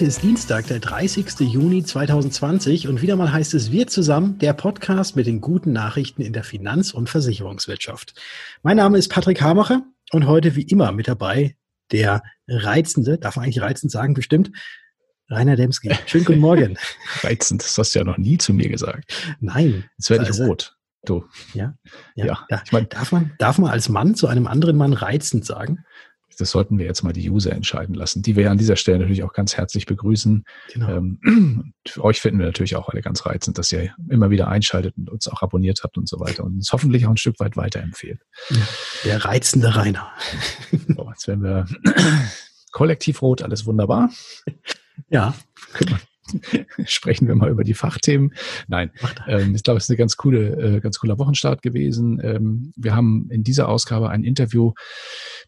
Heute ist Dienstag, der 30. Juni 2020 und wieder mal heißt es Wir zusammen, der Podcast mit den guten Nachrichten in der Finanz- und Versicherungswirtschaft. Mein Name ist Patrick Hamacher und heute wie immer mit dabei der reizende, darf man eigentlich reizend sagen, bestimmt, Rainer Demski. Schönen guten Morgen. reizend, das hast du ja noch nie zu mir gesagt. Nein. Jetzt werde ich also, rot. Du. Ja, ja. ja. Ich mein, darf, man, darf man als Mann zu einem anderen Mann reizend sagen? Das sollten wir jetzt mal die User entscheiden lassen, die wir an dieser Stelle natürlich auch ganz herzlich begrüßen. Genau. Ähm, euch finden wir natürlich auch alle ganz reizend, dass ihr immer wieder einschaltet und uns auch abonniert habt und so weiter und uns hoffentlich auch ein Stück weit weiterempfehlt. Der reizende Rainer. So, jetzt werden wir kollektiv rot, alles wunderbar. Ja. sprechen wir mal über die Fachthemen. Nein, ähm, ich glaube, es ist eine ganz coole, äh, ganz cooler Wochenstart gewesen. Ähm, wir haben in dieser Ausgabe ein Interview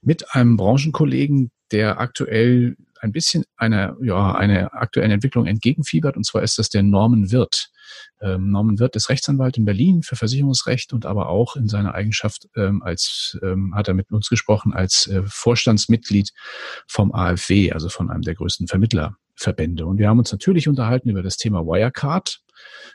mit einem Branchenkollegen, der aktuell ein bisschen einer, ja, einer aktuellen Entwicklung entgegenfiebert. Und zwar ist das der Norman Wirth. Ähm, Norman Wirth ist Rechtsanwalt in Berlin für Versicherungsrecht und aber auch in seiner Eigenschaft ähm, als, ähm, hat er mit uns gesprochen, als äh, Vorstandsmitglied vom AfW, also von einem der größten Vermittler Verbände. Und wir haben uns natürlich unterhalten über das Thema Wirecard,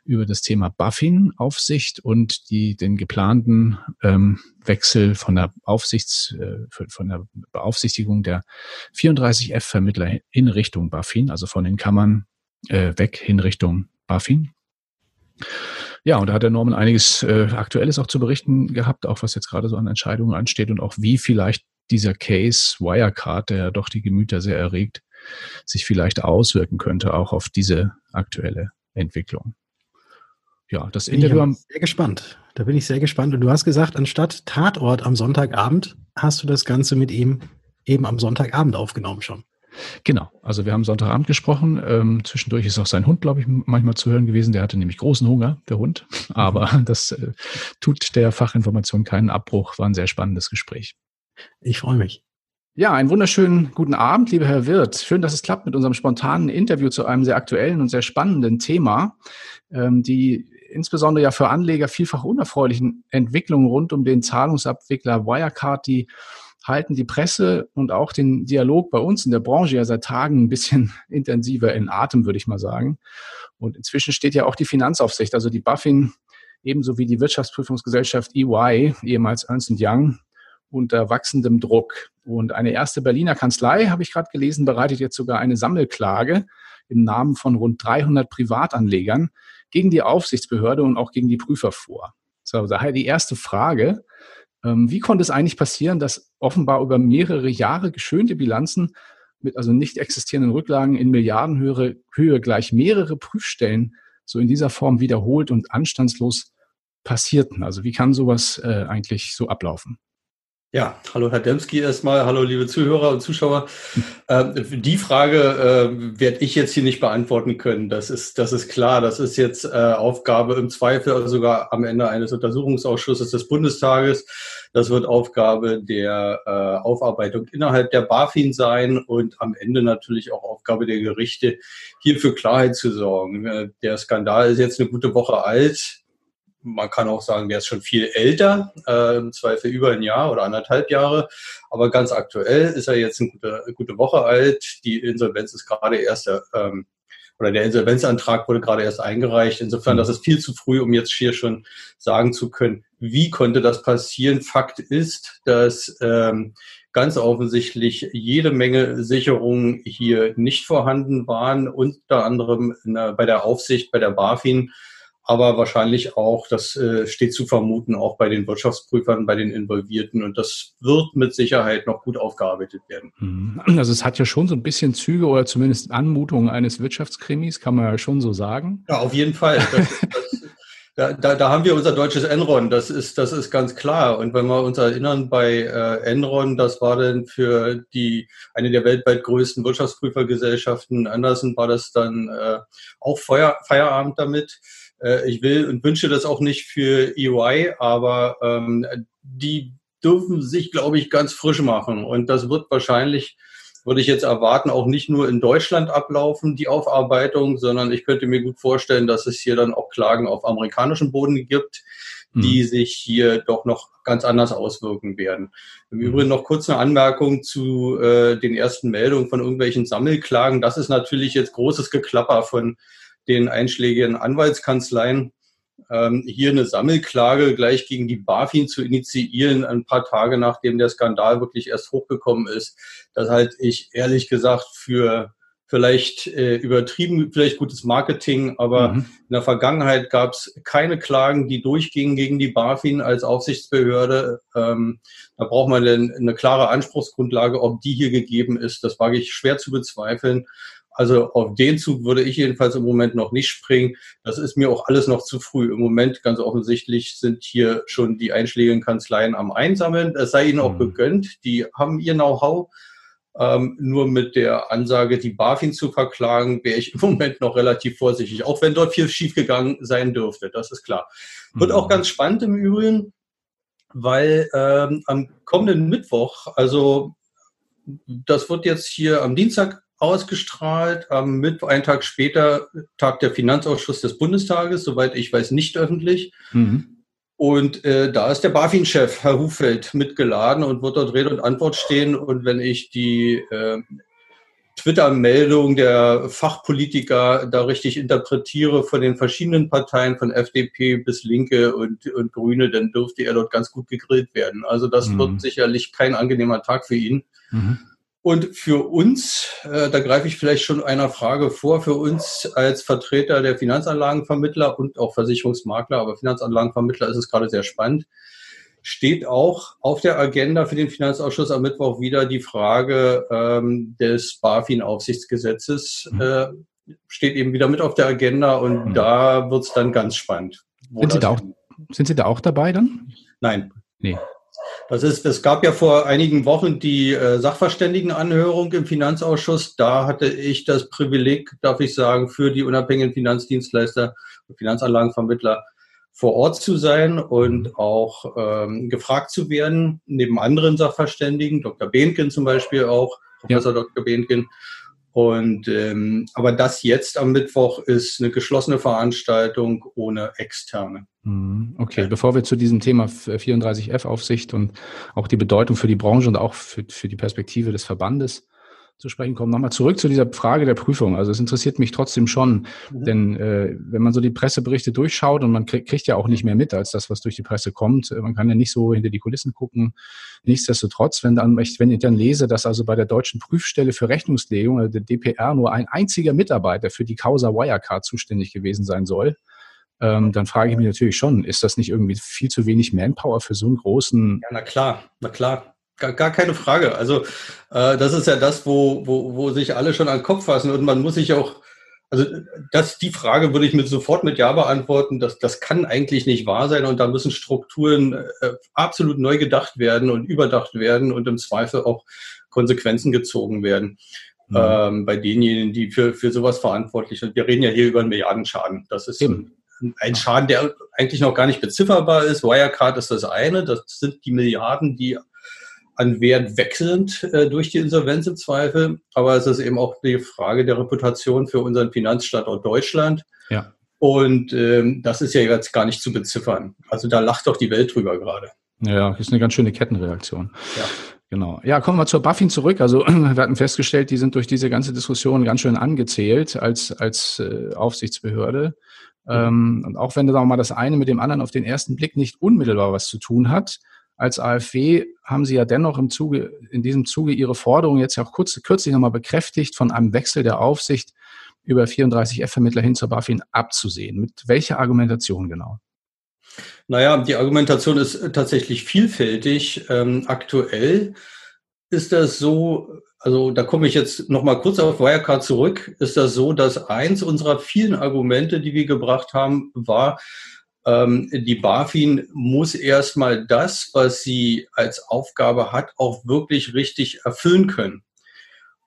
über das Thema Buffin-Aufsicht und die, den geplanten ähm, Wechsel von der Aufsichts, äh, von der Beaufsichtigung der 34F-Vermittler in Richtung Buffin, also von den Kammern äh, weg in Richtung Buffin. Ja, und da hat der Norman einiges äh, Aktuelles auch zu berichten gehabt, auch was jetzt gerade so an Entscheidungen ansteht und auch wie vielleicht dieser Case Wirecard, der ja doch die Gemüter sehr erregt, sich vielleicht auswirken könnte, auch auf diese aktuelle Entwicklung. Ja, das Interview. Ich bin sehr gespannt. Da bin ich sehr gespannt. Und du hast gesagt, anstatt Tatort am Sonntagabend hast du das Ganze mit ihm eben am Sonntagabend aufgenommen schon. Genau, also wir haben Sonntagabend gesprochen. Ähm, zwischendurch ist auch sein Hund, glaube ich, manchmal zu hören gewesen. Der hatte nämlich großen Hunger, der Hund. Aber mhm. das äh, tut der Fachinformation keinen Abbruch. War ein sehr spannendes Gespräch. Ich freue mich. Ja, einen wunderschönen guten Abend, lieber Herr Wirth. Schön, dass es klappt mit unserem spontanen Interview zu einem sehr aktuellen und sehr spannenden Thema, ähm, die insbesondere ja für Anleger vielfach unerfreulichen Entwicklungen rund um den Zahlungsabwickler Wirecard, die halten die Presse und auch den Dialog bei uns in der Branche ja seit Tagen ein bisschen intensiver in Atem, würde ich mal sagen. Und inzwischen steht ja auch die Finanzaufsicht, also die BaFin, ebenso wie die Wirtschaftsprüfungsgesellschaft EY, ehemals Ernst Young, unter wachsendem Druck. Und eine erste Berliner Kanzlei, habe ich gerade gelesen, bereitet jetzt sogar eine Sammelklage im Namen von rund 300 Privatanlegern gegen die Aufsichtsbehörde und auch gegen die Prüfer vor. So, daher die erste Frage. Ähm, wie konnte es eigentlich passieren, dass offenbar über mehrere Jahre geschönte Bilanzen mit also nicht existierenden Rücklagen in Milliardenhöhe Höhe gleich mehrere Prüfstellen so in dieser Form wiederholt und anstandslos passierten? Also wie kann sowas äh, eigentlich so ablaufen? Ja, hallo Herr Demski erstmal, hallo liebe Zuhörer und Zuschauer. Ähm, die Frage äh, werde ich jetzt hier nicht beantworten können. Das ist, das ist klar. Das ist jetzt äh, Aufgabe im Zweifel also sogar am Ende eines Untersuchungsausschusses des Bundestages. Das wird Aufgabe der äh, Aufarbeitung innerhalb der BaFin sein und am Ende natürlich auch Aufgabe der Gerichte, hier für Klarheit zu sorgen. Äh, der Skandal ist jetzt eine gute Woche alt man kann auch sagen, der ist schon viel älter, äh, im Zweifel über ein Jahr oder anderthalb Jahre. Aber ganz aktuell ist er jetzt eine gute, gute Woche alt. Die Insolvenz ist gerade erst, ähm, oder der Insolvenzantrag wurde gerade erst eingereicht. Insofern, das ist viel zu früh, um jetzt hier schon sagen zu können, wie konnte das passieren. Fakt ist, dass ähm, ganz offensichtlich jede Menge Sicherungen hier nicht vorhanden waren, unter anderem der, bei der Aufsicht, bei der BaFin aber wahrscheinlich auch, das äh, steht zu vermuten, auch bei den Wirtschaftsprüfern, bei den Involvierten. Und das wird mit Sicherheit noch gut aufgearbeitet werden. Mhm. Also es hat ja schon so ein bisschen Züge oder zumindest Anmutungen eines Wirtschaftskrimis, kann man ja schon so sagen. Ja, auf jeden Fall. Das, das, da, da, da haben wir unser deutsches Enron, das ist, das ist ganz klar. Und wenn wir uns erinnern, bei äh, Enron, das war dann für die eine der weltweit größten Wirtschaftsprüfergesellschaften, Andersen war das dann äh, auch Feuer, Feierabend damit. Äh, ich will und wünsche das auch nicht für EY, aber ähm, die dürfen sich, glaube ich, ganz frisch machen. Und das wird wahrscheinlich, würde ich jetzt erwarten, auch nicht nur in Deutschland ablaufen, die Aufarbeitung, sondern ich könnte mir gut vorstellen, dass es hier dann auch Klagen auf amerikanischem Boden gibt, die mhm. sich hier doch noch ganz anders auswirken werden. Im Übrigen noch kurz eine Anmerkung zu äh, den ersten Meldungen von irgendwelchen Sammelklagen. Das ist natürlich jetzt großes Geklapper von den einschlägigen Anwaltskanzleien. Ähm, hier eine Sammelklage gleich gegen die BaFin zu initiieren, ein paar Tage nachdem der Skandal wirklich erst hochgekommen ist, das halte ich ehrlich gesagt für vielleicht äh, übertrieben, vielleicht gutes Marketing, aber mhm. in der Vergangenheit gab es keine Klagen, die durchgingen gegen die BaFin als Aufsichtsbehörde. Ähm, da braucht man denn eine klare Anspruchsgrundlage, ob die hier gegeben ist. Das wage ich schwer zu bezweifeln. Also auf den Zug würde ich jedenfalls im Moment noch nicht springen. Das ist mir auch alles noch zu früh. Im Moment ganz offensichtlich sind hier schon die einschlägigen Kanzleien am Einsammeln. Es sei ihnen auch mhm. gegönnt. Die haben ihr Know-how. Ähm, nur mit der Ansage, die BaFin zu verklagen, wäre ich im Moment noch relativ vorsichtig, auch wenn dort viel schiefgegangen sein dürfte, das ist klar. Wird mhm. auch ganz spannend im Übrigen, weil ähm, am kommenden Mittwoch, also das wird jetzt hier am Dienstag ausgestrahlt, am Mittwoch, einen Tag später, tagt der Finanzausschuss des Bundestages, soweit ich weiß, nicht öffentlich. Mhm. Und äh, da ist der BaFin-Chef, Herr Hufeld, mitgeladen und wird dort Rede und Antwort stehen. Und wenn ich die äh, Twitter-Meldung der Fachpolitiker da richtig interpretiere von den verschiedenen Parteien, von FDP bis Linke und, und Grüne, dann dürfte er dort ganz gut gegrillt werden. Also das mhm. wird sicherlich kein angenehmer Tag für ihn. Mhm. Und für uns, äh, da greife ich vielleicht schon einer Frage vor, für uns als Vertreter der Finanzanlagenvermittler und auch Versicherungsmakler, aber Finanzanlagenvermittler ist es gerade sehr spannend, steht auch auf der Agenda für den Finanzausschuss am Mittwoch wieder die Frage ähm, des BaFin-Aufsichtsgesetzes. Mhm. Äh, steht eben wieder mit auf der Agenda und mhm. da wird es dann ganz spannend. Sind Sie, da auch, sind Sie da auch dabei dann? Nein. Nee. Das ist, es gab ja vor einigen Wochen die äh, Sachverständigenanhörung im Finanzausschuss. Da hatte ich das Privileg, darf ich sagen, für die unabhängigen Finanzdienstleister und Finanzanlagenvermittler vor Ort zu sein und auch ähm, gefragt zu werden, neben anderen Sachverständigen, Dr. Behnken zum Beispiel auch, Professor ja. Dr. Behnken. Und ähm, aber das jetzt am Mittwoch ist eine geschlossene Veranstaltung ohne externe. Mhm. Okay, bevor wir zu diesem Thema 34F-Aufsicht und auch die Bedeutung für die Branche und auch für, für die Perspektive des Verbandes zu sprechen kommen. Nochmal zurück zu dieser Frage der Prüfung. Also es interessiert mich trotzdem schon, mhm. denn äh, wenn man so die Presseberichte durchschaut und man krieg, kriegt ja auch nicht mehr mit als das, was durch die Presse kommt, man kann ja nicht so hinter die Kulissen gucken. Nichtsdestotrotz, wenn dann, wenn ich dann lese, dass also bei der deutschen Prüfstelle für Rechnungslegung, also der DPR, nur ein einziger Mitarbeiter für die Causa Wirecard zuständig gewesen sein soll, ähm, dann frage ich mich natürlich schon, ist das nicht irgendwie viel zu wenig Manpower für so einen großen... Ja, na klar, na klar. Gar, gar keine Frage. Also äh, das ist ja das, wo, wo, wo sich alle schon an den Kopf fassen und man muss sich auch, also das, die Frage würde ich mit sofort mit Ja beantworten. Das, das kann eigentlich nicht wahr sein und da müssen Strukturen äh, absolut neu gedacht werden und überdacht werden und im Zweifel auch Konsequenzen gezogen werden. Mhm. Ähm, bei denjenigen, die für, für sowas verantwortlich sind. Wir reden ja hier über einen Milliardenschaden. Das ist Eben. ein Schaden, der eigentlich noch gar nicht bezifferbar ist. Wirecard ist das eine. Das sind die Milliarden, die an Wert wechselnd äh, durch die Insolvenz im Zweifel. Aber es ist eben auch die Frage der Reputation für unseren Finanzstandort Deutschland. Ja. Und ähm, das ist ja jetzt gar nicht zu beziffern. Also da lacht doch die Welt drüber gerade. Ja, ist eine ganz schöne Kettenreaktion. Ja. Genau. Ja, kommen wir zur Buffin zurück. Also wir hatten festgestellt, die sind durch diese ganze Diskussion ganz schön angezählt als, als äh, Aufsichtsbehörde. Ähm, und auch wenn da mal das eine mit dem anderen auf den ersten Blick nicht unmittelbar was zu tun hat, als AfW haben Sie ja dennoch im Zuge, in diesem Zuge Ihre Forderung jetzt ja auch kurz, kürzlich nochmal bekräftigt, von einem Wechsel der Aufsicht über 34F-Vermittler hin zur BaFin abzusehen. Mit welcher Argumentation genau? Naja, die Argumentation ist tatsächlich vielfältig. Ähm, aktuell ist das so, also da komme ich jetzt nochmal kurz auf Wirecard zurück, ist das so, dass eins unserer vielen Argumente, die wir gebracht haben, war, die BaFin muss erstmal das, was sie als Aufgabe hat, auch wirklich richtig erfüllen können.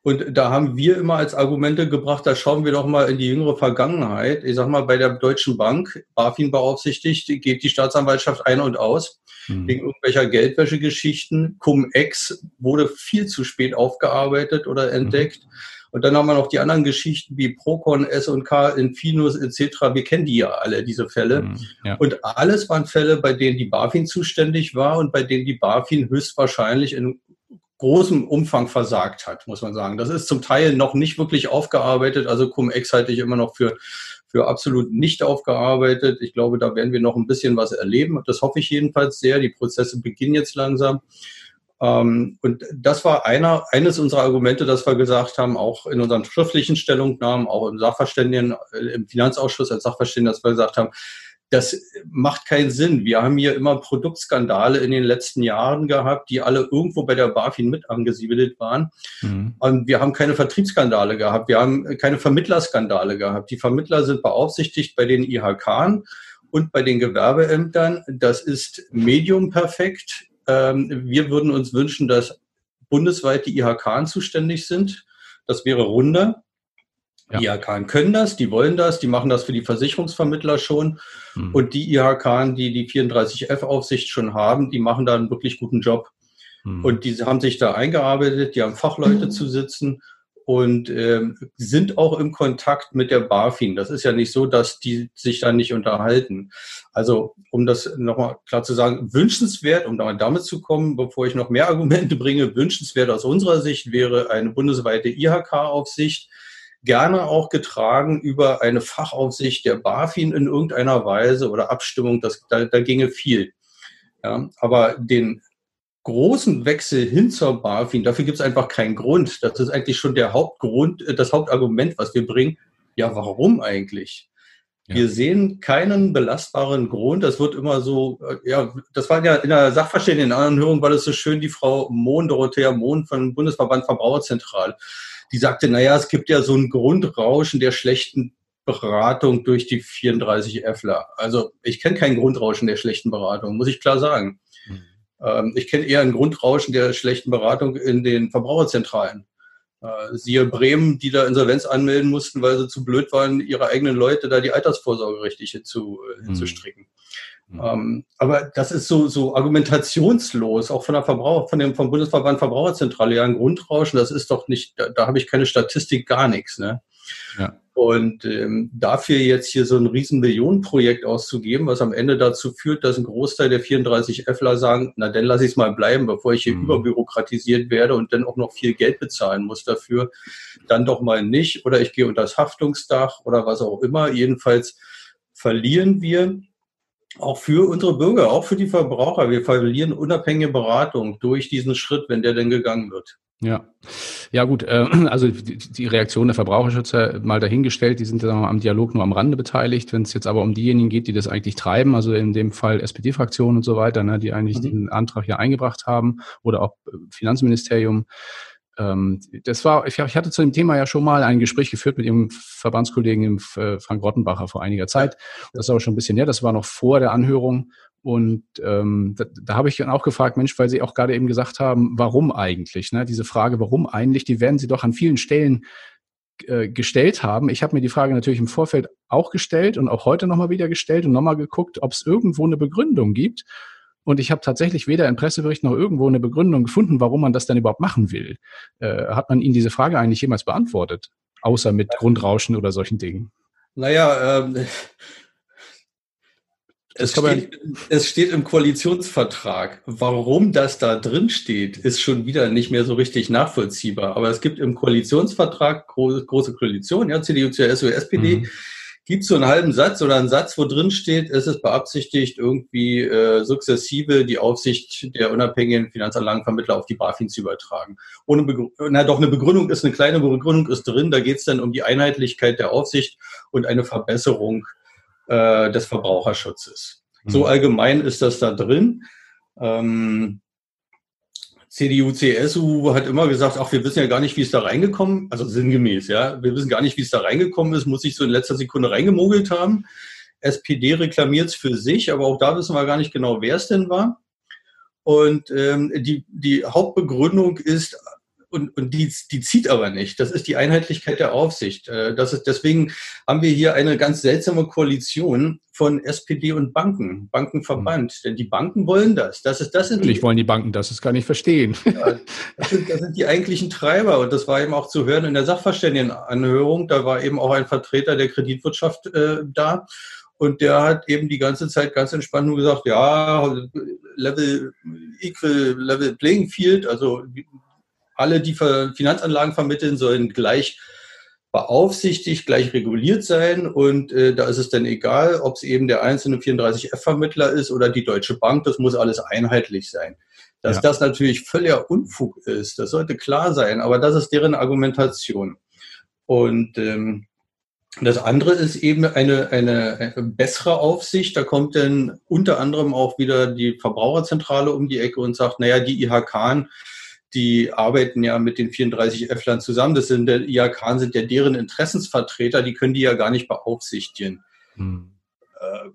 Und da haben wir immer als Argumente gebracht, da schauen wir doch mal in die jüngere Vergangenheit. Ich sag mal, bei der Deutschen Bank, BaFin beaufsichtigt, geht die Staatsanwaltschaft ein und aus mhm. wegen irgendwelcher Geldwäschegeschichten. Cum-Ex wurde viel zu spät aufgearbeitet oder mhm. entdeckt. Mhm. Und dann haben wir noch die anderen Geschichten wie Procon, S&K, Infinus etc. Wir kennen die ja alle, diese Fälle. Mhm, ja. Und alles waren Fälle, bei denen die BaFin zuständig war und bei denen die BaFin höchstwahrscheinlich in großem Umfang versagt hat, muss man sagen. Das ist zum Teil noch nicht wirklich aufgearbeitet. Also Cum-Ex halte ich immer noch für, für absolut nicht aufgearbeitet. Ich glaube, da werden wir noch ein bisschen was erleben. Das hoffe ich jedenfalls sehr. Die Prozesse beginnen jetzt langsam. Ähm, und das war einer, eines unserer Argumente, dass wir gesagt haben, auch in unseren schriftlichen Stellungnahmen, auch im Sachverständigen, äh, im Finanzausschuss als Sachverständiger, dass wir gesagt haben, das macht keinen Sinn. Wir haben hier immer Produktskandale in den letzten Jahren gehabt, die alle irgendwo bei der BaFin mit angesiedelt waren. Mhm. Und wir haben keine Vertriebsskandale gehabt. Wir haben keine Vermittlerskandale gehabt. Die Vermittler sind beaufsichtigt bei den IHK und bei den Gewerbeämtern. Das ist medium perfekt. Ähm, wir würden uns wünschen, dass bundesweit die IHK zuständig sind. Das wäre runder. Ja. Die IHK können das, die wollen das, die machen das für die Versicherungsvermittler schon. Mhm. Und die IHK, die die 34F-Aufsicht schon haben, die machen da einen wirklich guten Job. Mhm. Und die haben sich da eingearbeitet, die haben Fachleute mhm. zu sitzen und ähm, sind auch im Kontakt mit der BaFin. Das ist ja nicht so, dass die sich da nicht unterhalten. Also, um das nochmal klar zu sagen, wünschenswert, um damit zu kommen, bevor ich noch mehr Argumente bringe, wünschenswert aus unserer Sicht wäre eine bundesweite IHK-Aufsicht, gerne auch getragen über eine Fachaufsicht der BaFin in irgendeiner Weise oder Abstimmung, das, da, da ginge viel. Ja, aber den großen Wechsel hin zur BaFin, dafür gibt es einfach keinen Grund. Das ist eigentlich schon der Hauptgrund, äh, das Hauptargument, was wir bringen. Ja, warum eigentlich? Ja. Wir sehen keinen belastbaren Grund. Das wird immer so, äh, ja, das war ja in der Sachverständigenanhörung, war das so schön, die Frau Mohn, Dorothea Mohn von Bundesverband Verbraucherzentral, die sagte, naja, es gibt ja so ein Grundrauschen der schlechten Beratung durch die 34 Fler. Also ich kenne kein Grundrauschen der schlechten Beratung, muss ich klar sagen. Ähm, ich kenne eher ein Grundrauschen der schlechten Beratung in den Verbraucherzentralen. Äh, siehe Bremen, die da Insolvenz anmelden mussten, weil sie zu blöd waren, ihre eigenen Leute da die Altersvorsorge richtig hinzu, äh, hinzustricken. Mhm. Ähm, aber das ist so, so argumentationslos, auch von der Verbraucher, von dem, vom Bundesverband Verbraucherzentrale, ja, ein Grundrauschen, das ist doch nicht, da, da habe ich keine Statistik, gar nichts, ne? Ja. Und ähm, dafür jetzt hier so ein riesen Millionenprojekt auszugeben, was am Ende dazu führt, dass ein Großteil der 34 Fler sagen, na dann lasse ich es mal bleiben, bevor ich hier mhm. überbürokratisiert werde und dann auch noch viel Geld bezahlen muss dafür, dann doch mal nicht. Oder ich gehe unter das Haftungsdach oder was auch immer. Jedenfalls verlieren wir auch für unsere Bürger, auch für die Verbraucher. Wir verlieren unabhängige Beratung durch diesen Schritt, wenn der denn gegangen wird. Ja, ja gut, äh, also die, die Reaktion der Verbraucherschützer mal dahingestellt, die sind ja am Dialog nur am Rande beteiligt. Wenn es jetzt aber um diejenigen geht, die das eigentlich treiben, also in dem Fall SPD-Fraktion und so weiter, ne, die eigentlich mhm. den Antrag hier eingebracht haben oder auch Finanzministerium, das war, ich, ich hatte zu dem Thema ja schon mal ein Gespräch geführt mit Ihrem Verbandskollegen äh, Frank Rottenbacher vor einiger Zeit. Das ist aber schon ein bisschen her, das war noch vor der Anhörung. Und ähm, da, da habe ich dann auch gefragt, Mensch, weil Sie auch gerade eben gesagt haben, warum eigentlich? Ne? Diese Frage, warum eigentlich, die werden Sie doch an vielen Stellen äh, gestellt haben. Ich habe mir die Frage natürlich im Vorfeld auch gestellt und auch heute nochmal wieder gestellt und nochmal geguckt, ob es irgendwo eine Begründung gibt. Und ich habe tatsächlich weder in Presseberichten noch irgendwo eine Begründung gefunden, warum man das dann überhaupt machen will. Äh, hat man Ihnen diese Frage eigentlich jemals beantwortet? Außer mit Grundrauschen oder solchen Dingen? Naja, ähm, es steht, es steht, im Koalitionsvertrag. Warum das da drin steht, ist schon wieder nicht mehr so richtig nachvollziehbar. Aber es gibt im Koalitionsvertrag, große, große Koalition, ja, CDU, CSU, SPD, mhm. Gibt so einen halben Satz oder einen Satz, wo drin steht, es ist beabsichtigt, irgendwie äh, sukzessive die Aufsicht der unabhängigen Finanzanlagenvermittler auf die BaFin zu übertragen. Ohne Begründung, na doch, eine Begründung ist, eine kleine Begründung ist drin, da geht es dann um die Einheitlichkeit der Aufsicht und eine Verbesserung äh, des Verbraucherschutzes. Mhm. So allgemein ist das da drin. Ähm, CDU, CSU hat immer gesagt, ach, wir wissen ja gar nicht, wie es da reingekommen, also sinngemäß, ja, wir wissen gar nicht, wie es da reingekommen ist, muss sich so in letzter Sekunde reingemogelt haben. SPD reklamiert es für sich, aber auch da wissen wir gar nicht genau, wer es denn war. Und ähm, die, die Hauptbegründung ist und, und die, die zieht aber nicht. Das ist die Einheitlichkeit der Aufsicht. Äh, das ist, deswegen haben wir hier eine ganz seltsame Koalition von SPD und Banken, Bankenverband. Mhm. Denn die Banken wollen das. Das ist das. Sind Natürlich die, wollen die Banken das, das kann ich verstehen. Ja, das, sind, das sind die eigentlichen Treiber. Und das war eben auch zu hören in der Sachverständigenanhörung. Da war eben auch ein Vertreter der Kreditwirtschaft äh, da. Und der hat eben die ganze Zeit ganz entspannt nur gesagt, ja, Level Equal Level Playing Field, also alle, die Finanzanlagen vermitteln, sollen gleich beaufsichtigt, gleich reguliert sein. Und äh, da ist es dann egal, ob es eben der einzelne 34F-Vermittler ist oder die Deutsche Bank, das muss alles einheitlich sein. Dass ja. das natürlich völliger Unfug ist, das sollte klar sein, aber das ist deren Argumentation. Und ähm, das andere ist eben eine, eine, eine bessere Aufsicht. Da kommt dann unter anderem auch wieder die Verbraucherzentrale um die Ecke und sagt, naja, die IHK, die arbeiten ja mit den 34 F-Land zusammen. Das sind der IHK sind ja deren Interessensvertreter, die können die ja gar nicht beaufsichtigen. Hm. Äh,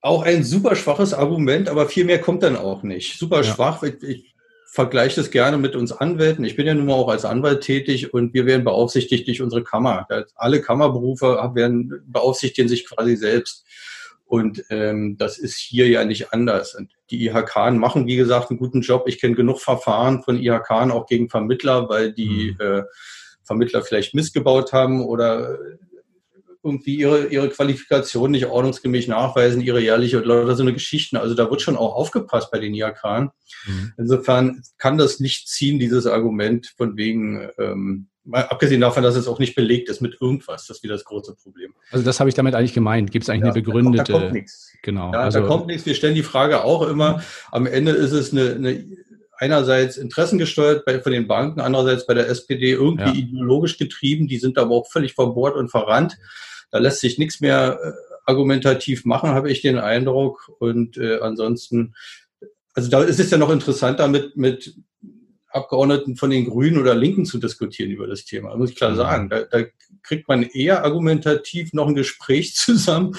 auch ein super schwaches Argument, aber viel mehr kommt dann auch nicht. Super ja. schwach. Ich, ich vergleiche das gerne mit uns Anwälten. Ich bin ja nun mal auch als Anwalt tätig und wir werden beaufsichtigt durch unsere Kammer. Alle Kammerberufe werden beaufsichtigen sich quasi selbst. Und ähm, das ist hier ja nicht anders. Und die IHK machen, wie gesagt, einen guten Job. Ich kenne genug Verfahren von IHK auch gegen Vermittler, weil die mhm. äh, Vermittler vielleicht missgebaut haben oder irgendwie ihre, ihre Qualifikation nicht ordnungsgemäß nachweisen, ihre jährliche oder so eine Geschichten. Also da wird schon auch aufgepasst bei den IHK. Mhm. Insofern kann das nicht ziehen, dieses Argument von wegen, ähm, Mal abgesehen davon, dass es auch nicht belegt ist mit irgendwas, das ist wieder das große Problem. Also das habe ich damit eigentlich gemeint. Gibt es eigentlich ja, eine begründete? Da kommt, nichts. Genau. Ja, also, da kommt nichts. Wir stellen die Frage auch immer. Am Ende ist es eine, eine einerseits interessengesteuert bei, von den Banken, andererseits bei der SPD irgendwie ja. ideologisch getrieben. Die sind aber auch völlig verbohrt und verrannt. Da lässt sich nichts mehr äh, argumentativ machen, habe ich den Eindruck. Und äh, ansonsten, also da ist es ja noch interessant, damit mit Abgeordneten von den Grünen oder Linken zu diskutieren über das Thema. Das muss ich klar mhm. sagen. Da, da kriegt man eher argumentativ noch ein Gespräch zusammen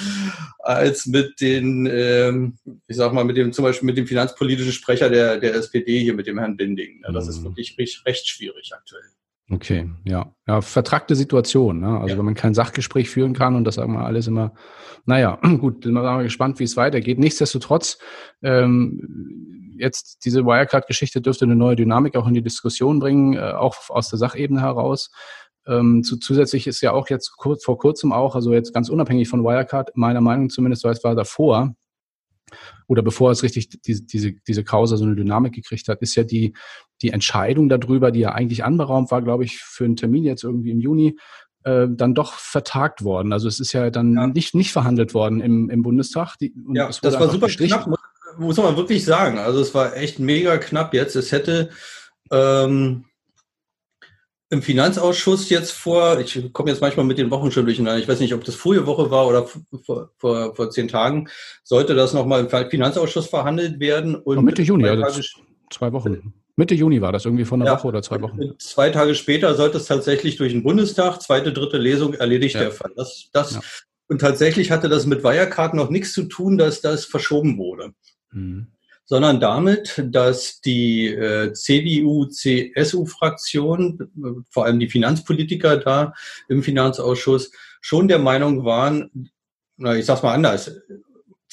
als mit den, ähm, ich sag mal, mit dem zum Beispiel mit dem finanzpolitischen Sprecher der, der SPD hier, mit dem Herrn Binding. Das ist mhm. wirklich recht, recht schwierig aktuell. Okay, ja. Ja, vertrackte Situation. Ne? Also ja. wenn man kein Sachgespräch führen kann und das sagen wir alles immer, naja, gut, sind wir mal gespannt, wie es weitergeht. Nichtsdestotrotz, ähm, jetzt diese Wirecard-Geschichte dürfte eine neue Dynamik auch in die Diskussion bringen, äh, auch aus der Sachebene heraus. Ähm, zu, zusätzlich ist ja auch jetzt kurz, vor kurzem auch, also jetzt ganz unabhängig von Wirecard, meiner Meinung zumindest, weil es war davor, oder bevor es richtig diese, diese, diese Causa so eine Dynamik gekriegt hat, ist ja die, die Entscheidung darüber, die ja eigentlich anberaumt war, glaube ich, für einen Termin jetzt irgendwie im Juni, äh, dann doch vertagt worden. Also es ist ja dann ja. Nicht, nicht verhandelt worden im, im Bundestag. Die, ja, das war super knapp, muss man wirklich sagen. Also es war echt mega knapp jetzt. Es hätte ähm, im Finanzausschuss jetzt vor, ich komme jetzt manchmal mit den Wochen schon durcheinander, ich weiß nicht, ob das vorige Woche war oder vor, vor, vor zehn Tagen, sollte das nochmal im Finanzausschuss verhandelt werden. Und Mitte Juni, also zwei Wochen. Mitte Juni war das irgendwie von einer ja, Woche oder zwei Wochen. Zwei Tage später sollte es tatsächlich durch den Bundestag, zweite, dritte Lesung erledigt ja. der Fall. Das, das, ja. Und tatsächlich hatte das mit Wirecard noch nichts zu tun, dass das verschoben wurde. Mhm. sondern damit, dass die äh, CDU-CSU-Fraktion, vor allem die Finanzpolitiker da im Finanzausschuss, schon der Meinung waren, na, ich sag's mal anders,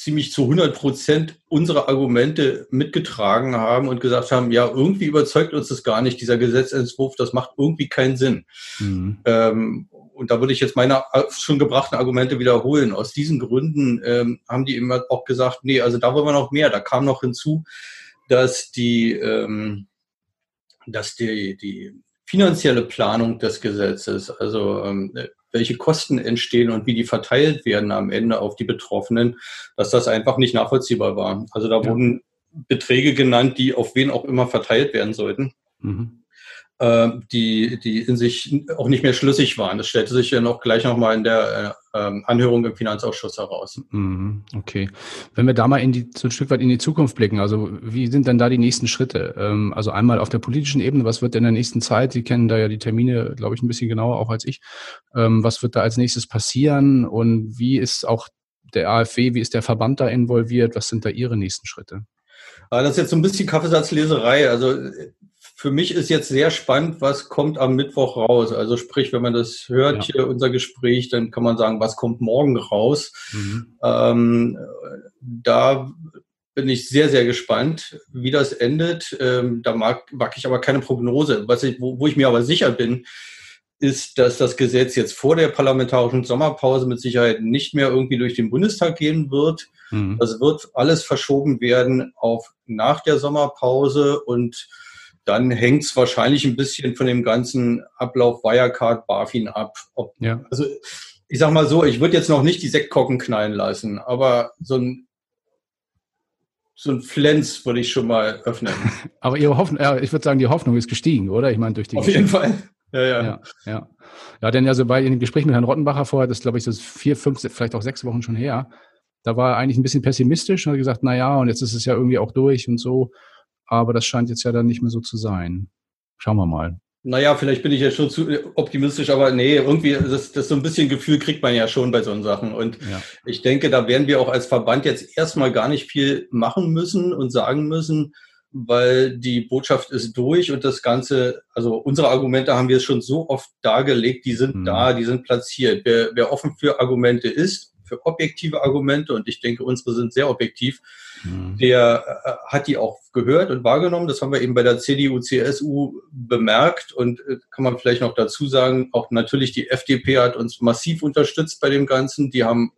ziemlich zu 100 Prozent unsere Argumente mitgetragen haben und gesagt haben, ja, irgendwie überzeugt uns das gar nicht, dieser Gesetzentwurf, das macht irgendwie keinen Sinn. Mhm. Ähm, und da würde ich jetzt meine schon gebrachten Argumente wiederholen. Aus diesen Gründen ähm, haben die immer auch gesagt, nee, also da wollen wir noch mehr. Da kam noch hinzu, dass die, ähm, dass die, die finanzielle Planung des Gesetzes, also ähm, welche Kosten entstehen und wie die verteilt werden am Ende auf die Betroffenen, dass das einfach nicht nachvollziehbar war. Also da ja. wurden Beträge genannt, die auf wen auch immer verteilt werden sollten. Mhm. Ähm, die, die in sich auch nicht mehr schlüssig waren. Das stellte sich ja noch gleich nochmal in der äh, ähm, Anhörung im Finanzausschuss heraus. Mhm, okay. Wenn wir da mal in die, so ein Stück weit in die Zukunft blicken, also wie sind denn da die nächsten Schritte? Ähm, also einmal auf der politischen Ebene, was wird in der nächsten Zeit? Sie kennen da ja die Termine, glaube ich, ein bisschen genauer auch als ich. Was wird da als nächstes passieren und wie ist auch der AfW, wie ist der Verband da involviert? Was sind da Ihre nächsten Schritte? Das ist jetzt so ein bisschen Kaffeesatzleserei. Also für mich ist jetzt sehr spannend, was kommt am Mittwoch raus. Also sprich, wenn man das hört, ja. hier unser Gespräch, dann kann man sagen, was kommt morgen raus. Mhm. Ähm, da bin ich sehr, sehr gespannt, wie das endet. Ähm, da mag, mag ich aber keine Prognose. Was ich, wo, wo ich mir aber sicher bin, ist, dass das Gesetz jetzt vor der parlamentarischen Sommerpause mit Sicherheit nicht mehr irgendwie durch den Bundestag gehen wird. Mhm. Das wird alles verschoben werden auf nach der Sommerpause und dann hängt es wahrscheinlich ein bisschen von dem ganzen Ablauf Wirecard, BaFin ab. Ob, ja. Also ich sag mal so, ich würde jetzt noch nicht die Sektkorken knallen lassen, aber so ein so ein Flens würde ich schon mal öffnen. Aber Ihre Hoffnung, ja, ich würde sagen, die Hoffnung ist gestiegen, oder? Ich meine, durch die Auf jeden Fall. Ja, ja. Ja, ja. ja denn also bei dem Gespräch mit Herrn Rottenbacher vorher, das glaube ich, das ist vier, fünf, vielleicht auch sechs Wochen schon her, da war er eigentlich ein bisschen pessimistisch und hat gesagt, na ja, und jetzt ist es ja irgendwie auch durch und so. Aber das scheint jetzt ja dann nicht mehr so zu sein. Schauen wir mal. Naja, vielleicht bin ich ja schon zu optimistisch, aber nee, irgendwie, das, das so ein bisschen Gefühl kriegt man ja schon bei so Sachen. Und ja. ich denke, da werden wir auch als Verband jetzt erstmal gar nicht viel machen müssen und sagen müssen, weil die Botschaft ist durch und das Ganze, also unsere Argumente haben wir schon so oft dargelegt, die sind mhm. da, die sind platziert. Wer, wer offen für Argumente ist, für objektive Argumente, und ich denke, unsere sind sehr objektiv, mhm. der äh, hat die auch gehört und wahrgenommen. Das haben wir eben bei der CDU, CSU bemerkt und äh, kann man vielleicht noch dazu sagen, auch natürlich die FDP hat uns massiv unterstützt bei dem Ganzen. Die haben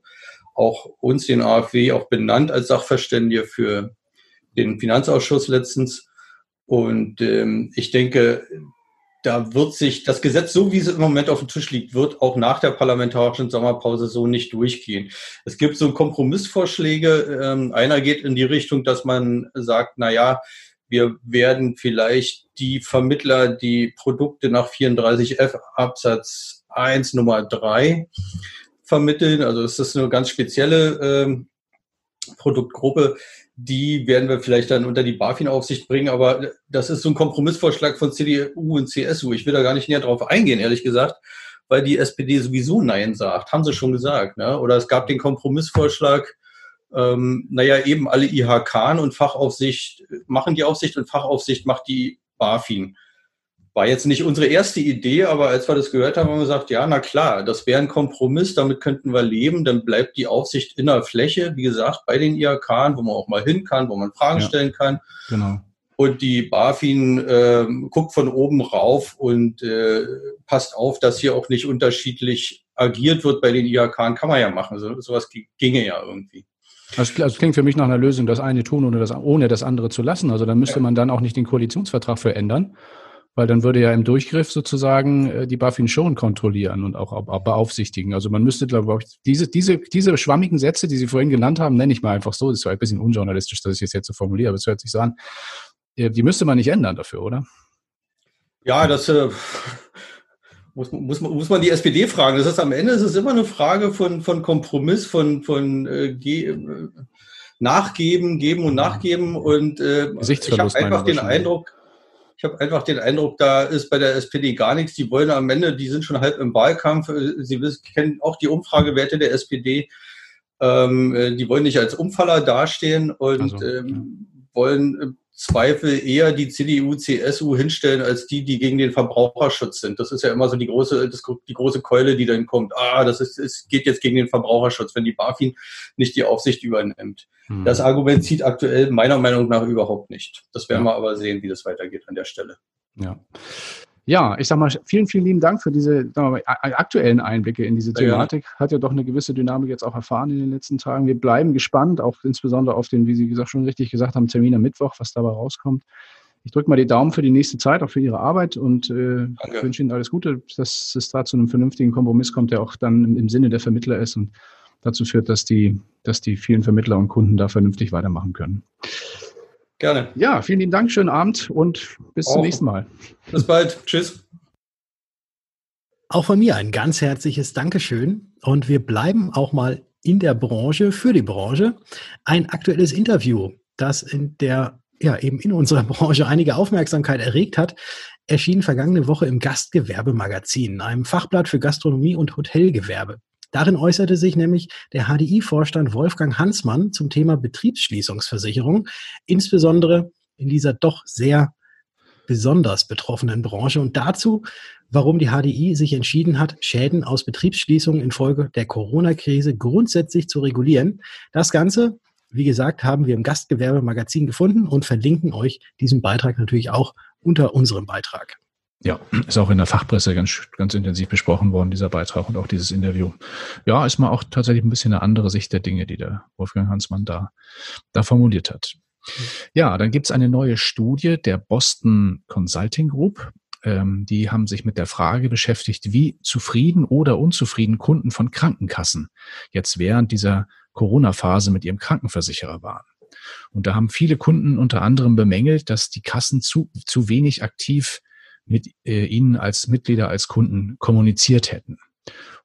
auch uns, den AfW, auch benannt als Sachverständige für den Finanzausschuss letztens. Und ähm, ich denke, da wird sich das Gesetz, so wie es im Moment auf dem Tisch liegt, wird auch nach der parlamentarischen Sommerpause so nicht durchgehen. Es gibt so Kompromissvorschläge. Ähm, einer geht in die Richtung, dass man sagt, na ja, wir werden vielleicht die Vermittler, die Produkte nach 34f Absatz 1 Nummer 3 vermitteln. Also es ist eine ganz spezielle ähm, Produktgruppe die werden wir vielleicht dann unter die BaFin-Aufsicht bringen, aber das ist so ein Kompromissvorschlag von CDU und CSU. Ich will da gar nicht näher drauf eingehen, ehrlich gesagt, weil die SPD sowieso Nein sagt. Haben sie schon gesagt. Ne? Oder es gab den Kompromissvorschlag, ähm, naja, eben alle IHK und Fachaufsicht machen die Aufsicht und Fachaufsicht macht die BaFin. War jetzt nicht unsere erste Idee, aber als wir das gehört haben, haben wir gesagt, ja, na klar, das wäre ein Kompromiss, damit könnten wir leben, dann bleibt die Aufsicht in der Fläche, wie gesagt, bei den IHK, wo man auch mal hin kann, wo man Fragen ja, stellen kann. Genau. Und die BaFin äh, guckt von oben rauf und äh, passt auf, dass hier auch nicht unterschiedlich agiert wird bei den IHK, kann man ja machen. So, sowas ginge ja irgendwie. Das, klingt für mich nach einer Lösung, das eine tun, ohne das, ohne das andere zu lassen. Also dann müsste man dann auch nicht den Koalitionsvertrag verändern, weil dann würde ja im Durchgriff sozusagen äh, die BaFin schon kontrollieren und auch, auch beaufsichtigen. Also man müsste, glaube ich, diese, diese, diese schwammigen Sätze, die Sie vorhin genannt haben, nenne ich mal einfach so, das ist ein bisschen unjournalistisch, dass ich es jetzt so formuliere, aber es hört sich so an, äh, die müsste man nicht ändern dafür, oder? Ja, das äh, muss, muss, muss man die SPD fragen. Das ist am Ende ist es immer eine Frage von, von Kompromiss, von, von äh, Ge äh, Nachgeben, Geben und Nachgeben. Und äh, ich habe einfach den Eindruck, ich habe einfach den Eindruck, da ist bei der SPD gar nichts. Die wollen am Ende, die sind schon halb im Wahlkampf. Sie wissen, kennen auch die Umfragewerte der SPD. Ähm, äh, die wollen nicht als Umfaller dastehen und also, ähm, ja. wollen im Zweifel eher die CDU, CSU hinstellen als die, die gegen den Verbraucherschutz sind. Das ist ja immer so die große, das, die große Keule, die dann kommt. Ah, das ist, es geht jetzt gegen den Verbraucherschutz, wenn die BaFin nicht die Aufsicht übernimmt. Hm. Das Argument zieht aktuell meiner Meinung nach überhaupt nicht. Das werden ja. wir aber sehen, wie das weitergeht an der Stelle. Ja. Ja, ich sag mal, vielen, vielen lieben Dank für diese mal, aktuellen Einblicke in diese Thematik. Ja. Hat ja doch eine gewisse Dynamik jetzt auch erfahren in den letzten Tagen. Wir bleiben gespannt, auch insbesondere auf den, wie Sie gesagt, schon richtig gesagt haben, Termin am Mittwoch, was dabei rauskommt. Ich drücke mal die Daumen für die nächste Zeit, auch für Ihre Arbeit und äh, wünsche Ihnen alles Gute, dass es da zu einem vernünftigen Kompromiss kommt, der auch dann im, im Sinne der Vermittler ist und dazu führt, dass die, dass die vielen Vermittler und Kunden da vernünftig weitermachen können. Gerne. Ja, vielen lieben Dank, schönen Abend und bis Auch. zum nächsten Mal. Bis bald. Tschüss. Auch von mir ein ganz herzliches Dankeschön und wir bleiben auch mal in der Branche, für die Branche. Ein aktuelles Interview, das in der ja, eben in unserer Branche einige Aufmerksamkeit erregt hat, erschien vergangene Woche im Gastgewerbemagazin, einem Fachblatt für Gastronomie und Hotelgewerbe. Darin äußerte sich nämlich der HDI-Vorstand Wolfgang Hansmann zum Thema Betriebsschließungsversicherung, insbesondere in dieser doch sehr besonders betroffenen Branche und dazu, warum die HDI sich entschieden hat, Schäden aus Betriebsschließungen infolge der Corona-Krise grundsätzlich zu regulieren. Das Ganze, wie gesagt, haben wir im Gastgewerbemagazin gefunden und verlinken euch diesen Beitrag natürlich auch unter unserem Beitrag. Ja, ist auch in der Fachpresse ganz, ganz intensiv besprochen worden, dieser Beitrag und auch dieses Interview. Ja, ist mal auch tatsächlich ein bisschen eine andere Sicht der Dinge, die der Wolfgang Hansmann da, da formuliert hat. Ja, dann gibt's eine neue Studie der Boston Consulting Group. Ähm, die haben sich mit der Frage beschäftigt, wie zufrieden oder unzufrieden Kunden von Krankenkassen jetzt während dieser Corona-Phase mit ihrem Krankenversicherer waren. Und da haben viele Kunden unter anderem bemängelt, dass die Kassen zu, zu wenig aktiv mit äh, ihnen als Mitglieder, als Kunden kommuniziert hätten.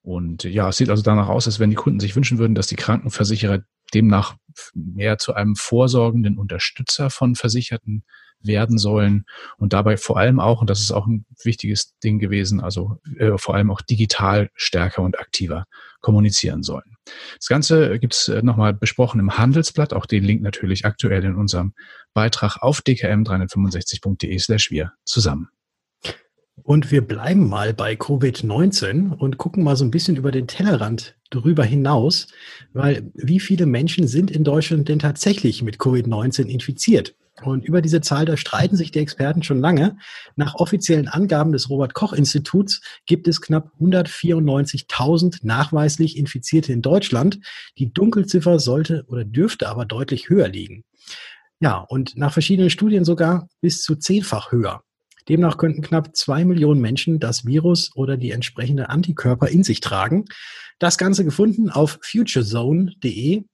Und ja, es sieht also danach aus, als wenn die Kunden sich wünschen würden, dass die Krankenversicherer demnach mehr zu einem vorsorgenden Unterstützer von Versicherten werden sollen und dabei vor allem auch, und das ist auch ein wichtiges Ding gewesen, also äh, vor allem auch digital stärker und aktiver kommunizieren sollen. Das Ganze gibt es äh, nochmal besprochen im Handelsblatt, auch den Link natürlich aktuell in unserem Beitrag auf dkm365.de slash wir zusammen. Und wir bleiben mal bei Covid-19 und gucken mal so ein bisschen über den Tellerrand darüber hinaus, weil wie viele Menschen sind in Deutschland denn tatsächlich mit Covid-19 infiziert? Und über diese Zahl, da streiten sich die Experten schon lange. Nach offiziellen Angaben des Robert Koch Instituts gibt es knapp 194.000 nachweislich Infizierte in Deutschland. Die Dunkelziffer sollte oder dürfte aber deutlich höher liegen. Ja, und nach verschiedenen Studien sogar bis zu zehnfach höher. Demnach könnten knapp zwei Millionen Menschen das Virus oder die entsprechende Antikörper in sich tragen. Das Ganze gefunden auf futurezone.de,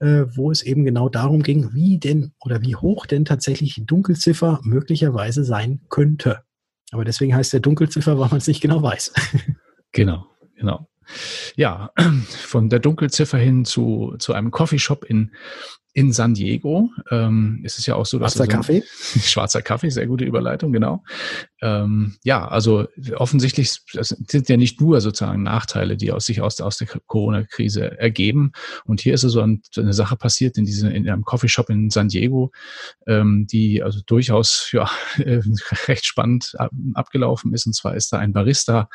äh, wo es eben genau darum ging, wie denn oder wie hoch denn tatsächlich die Dunkelziffer möglicherweise sein könnte. Aber deswegen heißt der Dunkelziffer, weil man es nicht genau weiß. Genau, genau. Ja, von der Dunkelziffer hin zu, zu einem Coffeeshop in in San Diego. Ähm, ist es ja auch so, dass schwarzer so Kaffee, schwarzer Kaffee, sehr gute Überleitung, genau. Ähm, ja, also offensichtlich sind ja nicht nur sozusagen Nachteile, die aus sich aus, aus der Corona-Krise ergeben. Und hier ist so eine Sache passiert in diesem in einem Coffeeshop in San Diego, ähm, die also durchaus ja recht spannend abgelaufen ist. Und zwar ist da ein Barista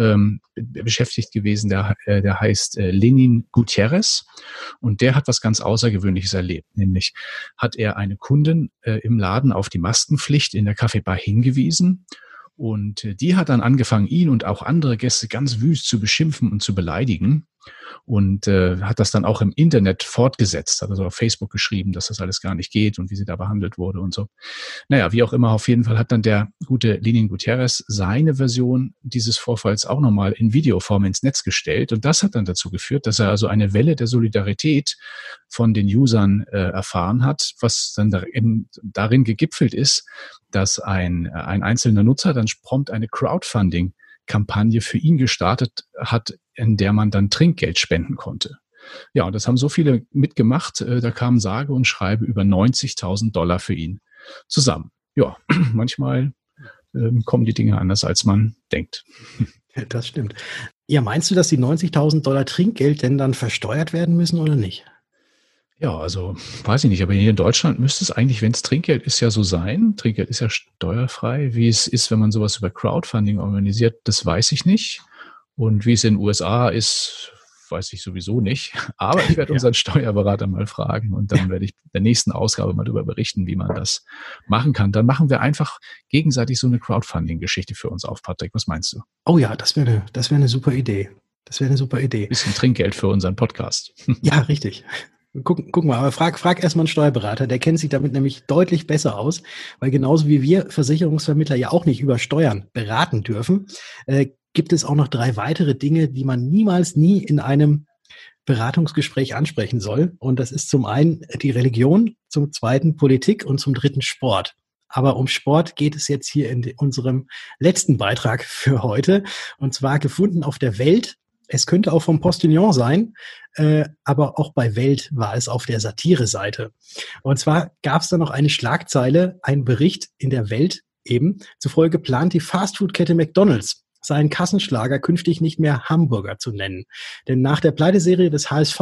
ähm, beschäftigt gewesen, der, äh, der heißt äh, Lenin Gutierrez. Und der hat was ganz Außergewöhnliches erlebt, nämlich hat er eine Kundin äh, im Laden auf die Maskenpflicht in der Kaffeebar hingewiesen. Und äh, die hat dann angefangen, ihn und auch andere Gäste ganz wüst zu beschimpfen und zu beleidigen und äh, hat das dann auch im Internet fortgesetzt, hat also auf Facebook geschrieben, dass das alles gar nicht geht und wie sie da behandelt wurde und so. Naja, wie auch immer, auf jeden Fall hat dann der gute Lenin Gutierrez seine Version dieses Vorfalls auch nochmal in Videoform ins Netz gestellt und das hat dann dazu geführt, dass er also eine Welle der Solidarität von den Usern äh, erfahren hat, was dann darin, darin gegipfelt ist, dass ein, ein einzelner Nutzer dann prompt eine Crowdfunding Kampagne für ihn gestartet hat, in der man dann Trinkgeld spenden konnte. Ja, und das haben so viele mitgemacht. Äh, da kamen sage und schreibe über 90.000 Dollar für ihn zusammen. Ja, manchmal ähm, kommen die Dinge anders, als man denkt. Das stimmt. Ja, meinst du, dass die 90.000 Dollar Trinkgeld denn dann versteuert werden müssen oder nicht? Ja, also weiß ich nicht, aber hier in Deutschland müsste es eigentlich, wenn es Trinkgeld ist, ja so sein. Trinkgeld ist ja steuerfrei. Wie es ist, wenn man sowas über Crowdfunding organisiert, das weiß ich nicht. Und wie es in den USA ist, weiß ich sowieso nicht. Aber ich werde unseren Steuerberater mal fragen und dann werde ich der nächsten Ausgabe mal darüber berichten, wie man das machen kann. Dann machen wir einfach gegenseitig so eine Crowdfunding-Geschichte für uns auf, Patrick. Was meinst du? Oh ja, das wäre das wäre eine super Idee. Das wäre eine super Idee. Bisschen Trinkgeld für unseren Podcast. Ja, richtig. Guck, guck mal, aber frag, frag erstmal einen Steuerberater, der kennt sich damit nämlich deutlich besser aus, weil genauso wie wir Versicherungsvermittler ja auch nicht über Steuern beraten dürfen, äh, gibt es auch noch drei weitere Dinge, die man niemals nie in einem Beratungsgespräch ansprechen soll. Und das ist zum einen die Religion, zum zweiten Politik und zum dritten Sport. Aber um Sport geht es jetzt hier in unserem letzten Beitrag für heute. Und zwar gefunden auf der Welt es könnte auch vom Postillon sein, äh, aber auch bei Welt war es auf der Satire-Seite. Und zwar gab es da noch eine Schlagzeile, ein Bericht in der Welt eben, zufolge plant die Fastfood-Kette McDonald's seinen Kassenschlager künftig nicht mehr Hamburger zu nennen. Denn nach der Pleiteserie des HSV,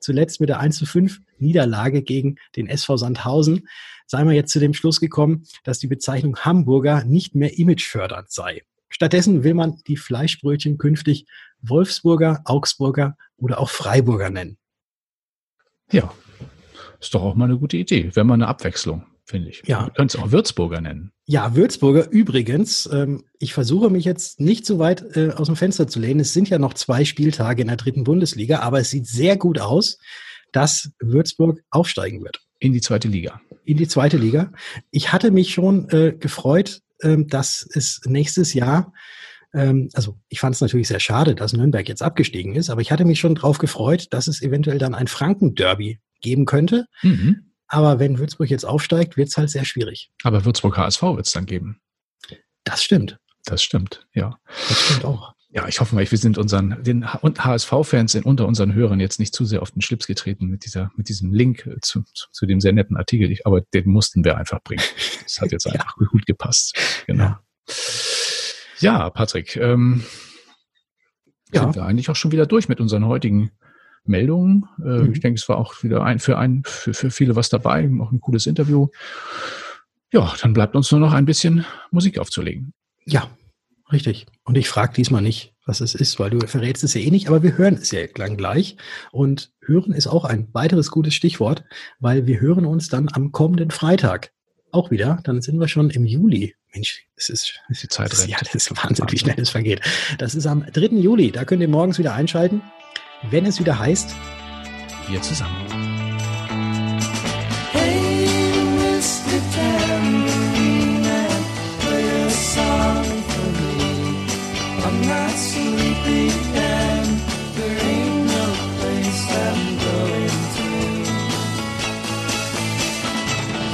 zuletzt mit der 1 zu 5 Niederlage gegen den SV Sandhausen, sei man jetzt zu dem Schluss gekommen, dass die Bezeichnung Hamburger nicht mehr imagefördernd sei. Stattdessen will man die Fleischbrötchen künftig Wolfsburger, Augsburger oder auch Freiburger nennen. Ja, ist doch auch mal eine gute Idee, wenn man eine Abwechslung, finde ich. Ja. Man könnte es auch Würzburger nennen. Ja, Würzburger übrigens. Ähm, ich versuche mich jetzt nicht so weit äh, aus dem Fenster zu lehnen. Es sind ja noch zwei Spieltage in der dritten Bundesliga, aber es sieht sehr gut aus, dass Würzburg aufsteigen wird. In die zweite Liga. In die zweite Liga. Ich hatte mich schon äh, gefreut, dass es nächstes Jahr ähm, also ich fand es natürlich sehr schade, dass Nürnberg jetzt abgestiegen ist, aber ich hatte mich schon darauf gefreut, dass es eventuell dann ein Franken-Derby geben könnte. Mhm. Aber wenn Würzburg jetzt aufsteigt, wird es halt sehr schwierig. Aber Würzburg HSV wird es dann geben. Das stimmt. Das stimmt, ja. Das stimmt auch. Ja, ich hoffe mal, wir sind unseren, den HSV-Fans sind unter unseren Hörern jetzt nicht zu sehr auf den Schlips getreten mit dieser, mit diesem Link zu, zu, zu dem sehr netten Artikel. Ich, aber den mussten wir einfach bringen. Das hat jetzt einfach ja. gut gepasst. Genau. Ja, ja Patrick, ähm, ja. sind wir eigentlich auch schon wieder durch mit unseren heutigen Meldungen. Äh, mhm. Ich denke, es war auch wieder ein, für, ein, für, für viele was dabei, auch ein cooles Interview. Ja, dann bleibt uns nur noch ein bisschen Musik aufzulegen. Ja, richtig. Und ich frage diesmal nicht, was es ist, weil du verrätst es ja eh nicht, aber wir hören es ja lang gleich. Und hören ist auch ein weiteres gutes Stichwort, weil wir hören uns dann am kommenden Freitag auch wieder. Dann sind wir schon im Juli. Mensch, es ist, es ist die Zeit. Das, ja, das ist Wahnsinn, wie schnell es vergeht. Das ist am 3. Juli. Da könnt ihr morgens wieder einschalten wenn es wieder heißt, wir zusammen.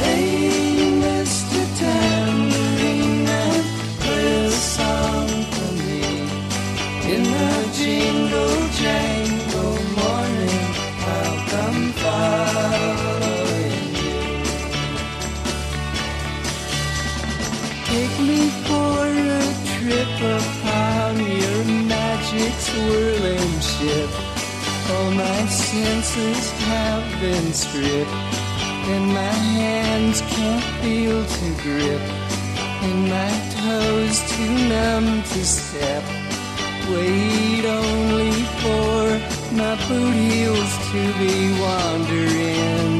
Hey, senses have been stripped, and my hands can't feel to grip, and my toes too numb to step. Wait only for my boot heels to be wandering.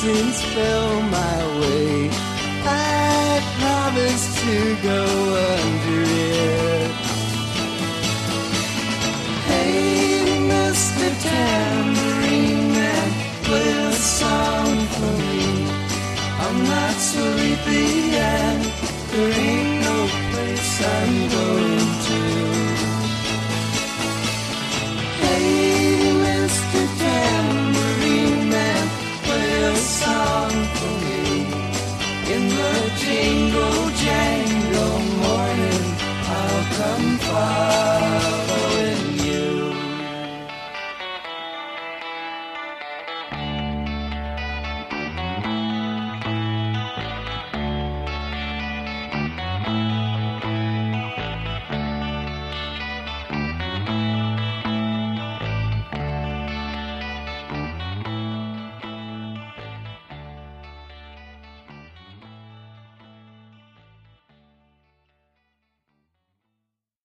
blessings fell my way. I promised to go away.